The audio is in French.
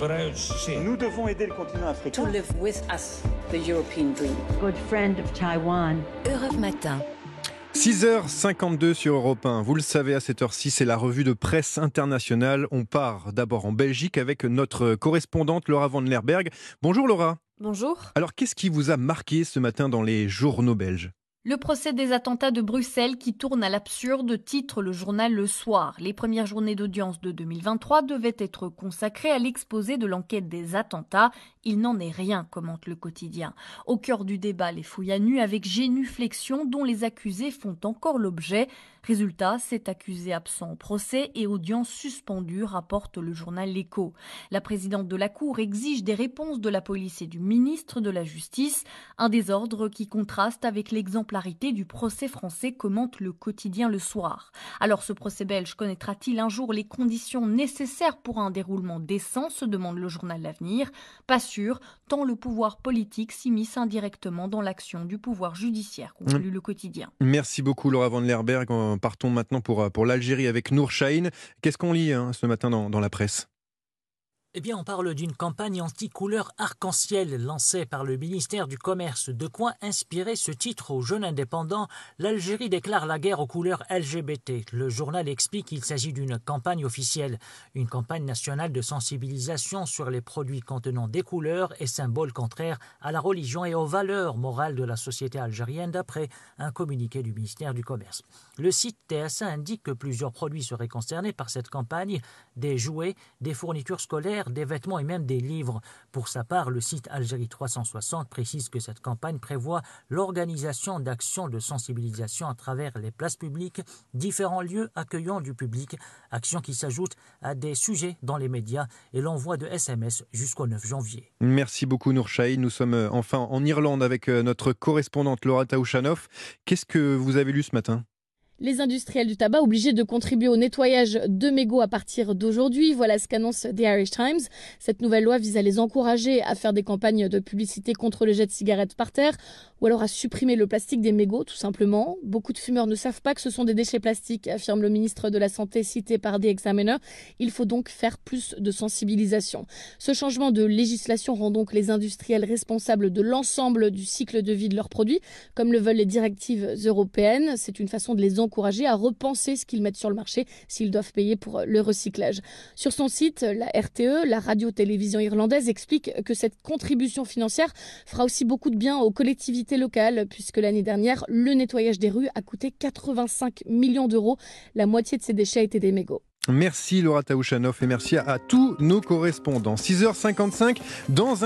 Nous devons aider le continent africain. To live with us, the European dream. Good friend of Taiwan. Europe Matin. 6h52 sur Europe 1. Vous le savez, à cette heure-ci, c'est la revue de presse internationale. On part d'abord en Belgique avec notre correspondante Laura Van Lerberg. Bonjour Laura. Bonjour. Alors, qu'est-ce qui vous a marqué ce matin dans les journaux belges? Le procès des attentats de Bruxelles qui tourne à l'absurde titre le journal Le Soir. Les premières journées d'audience de 2023 devaient être consacrées à l'exposé de l'enquête des attentats. Il n'en est rien, commente le quotidien. Au cœur du débat, les fouilles à nu avec génuflexion dont les accusés font encore l'objet. Résultat, cet accusé absent au procès et audience suspendue, rapporte le journal L'Écho. La présidente de la Cour exige des réponses de la police et du ministre de la Justice, un désordre qui contraste avec l'exemplarité du procès français, commente le quotidien Le Soir. Alors ce procès belge connaîtra-t-il un jour les conditions nécessaires pour un déroulement décent, se demande le journal L'Avenir. Pas sûr, tant le pouvoir politique s'immisce indirectement dans l'action du pouvoir judiciaire, conclut le quotidien. Merci beaucoup Laura Van Lerberg partons maintenant pour, pour l'Algérie avec Nour Chahine. Qu'est-ce qu'on lit hein, ce matin dans, dans la presse? Eh bien, on parle d'une campagne anti-couleur arc-en-ciel lancée par le ministère du Commerce. De quoi inspirer ce titre aux jeunes indépendants L'Algérie déclare la guerre aux couleurs LGBT. Le journal explique qu'il s'agit d'une campagne officielle, une campagne nationale de sensibilisation sur les produits contenant des couleurs et symboles contraires à la religion et aux valeurs morales de la société algérienne, d'après un communiqué du ministère du Commerce. Le site TSA indique que plusieurs produits seraient concernés par cette campagne des jouets, des fournitures scolaires des vêtements et même des livres. Pour sa part, le site Algérie 360 précise que cette campagne prévoit l'organisation d'actions de sensibilisation à travers les places publiques, différents lieux accueillant du public, actions qui s'ajoutent à des sujets dans les médias et l'envoi de SMS jusqu'au 9 janvier. Merci beaucoup Nourchaï. Nous sommes euh, enfin en Irlande avec euh, notre correspondante Laura Taouchanoff. Qu'est-ce que vous avez lu ce matin? Les industriels du tabac obligés de contribuer au nettoyage de mégots à partir d'aujourd'hui. Voilà ce qu'annonce The Irish Times. Cette nouvelle loi vise à les encourager à faire des campagnes de publicité contre le jet de cigarettes par terre ou alors à supprimer le plastique des mégots, tout simplement. Beaucoup de fumeurs ne savent pas que ce sont des déchets plastiques, affirme le ministre de la Santé cité par The Examiner. Il faut donc faire plus de sensibilisation. Ce changement de législation rend donc les industriels responsables de l'ensemble du cycle de vie de leurs produits, comme le veulent les directives européennes. C'est une façon de les encourager encourager à repenser ce qu'ils mettent sur le marché s'ils doivent payer pour le recyclage. Sur son site, la RTE, la radio-télévision irlandaise, explique que cette contribution financière fera aussi beaucoup de bien aux collectivités locales, puisque l'année dernière, le nettoyage des rues a coûté 85 millions d'euros. La moitié de ces déchets étaient des mégots. Merci Laura Taouchanoff et merci à tous nos correspondants. 6h55 dans un